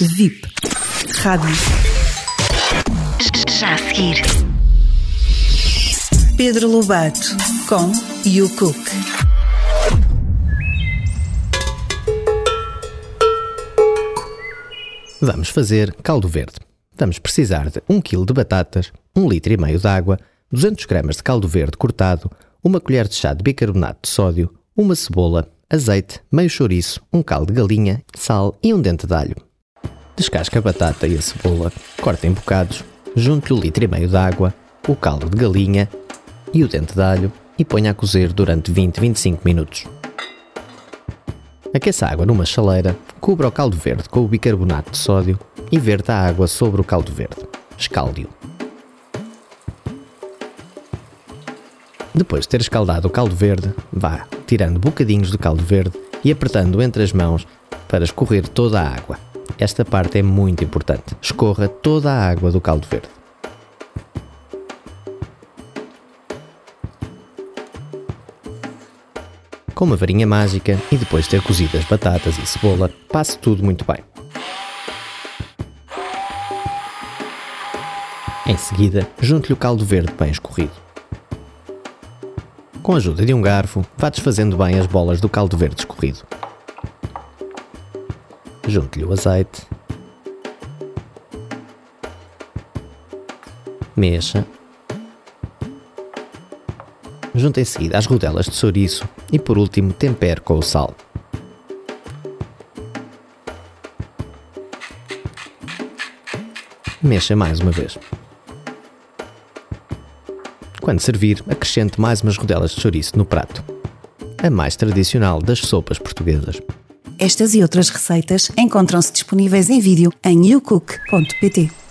VIP. Rádio. Já a seguir. Pedro Lobato com You Cook. Vamos fazer caldo verde. Vamos precisar de 1 kg de batatas, 1 litro e meio de água, 200 gramas de caldo verde cortado, uma colher de chá de bicarbonato de sódio, uma cebola, azeite, meio chouriço, um caldo de galinha, sal e um dente de alho. Descasque a batata e a cebola, corte em bocados, junte-lhe o litro e meio de água, o caldo de galinha e o dente de alho e ponha a cozer durante 20-25 minutos. Aqueça a água numa chaleira, cubra o caldo verde com o bicarbonato de sódio e verta a água sobre o caldo verde. Escalde-o. Depois de ter escaldado o caldo verde, vá tirando bocadinhos do caldo verde e apertando entre as mãos para escorrer toda a água. Esta parte é muito importante. Escorra toda a água do caldo verde. Com uma varinha mágica e depois de ter cozido as batatas e cebola, passe tudo muito bem. Em seguida, junte-lhe o caldo verde bem escorrido. Com a ajuda de um garfo, vá desfazendo bem as bolas do caldo verde escorrido. Junte-lhe o azeite. Mexa. Junte em seguida as rodelas de chouriço e por último tempere com o sal. Mexa mais uma vez. Quando servir, acrescente mais umas rodelas de chouriço no prato. A mais tradicional das sopas portuguesas. Estas e outras receitas encontram-se disponíveis em vídeo em youcook.pt.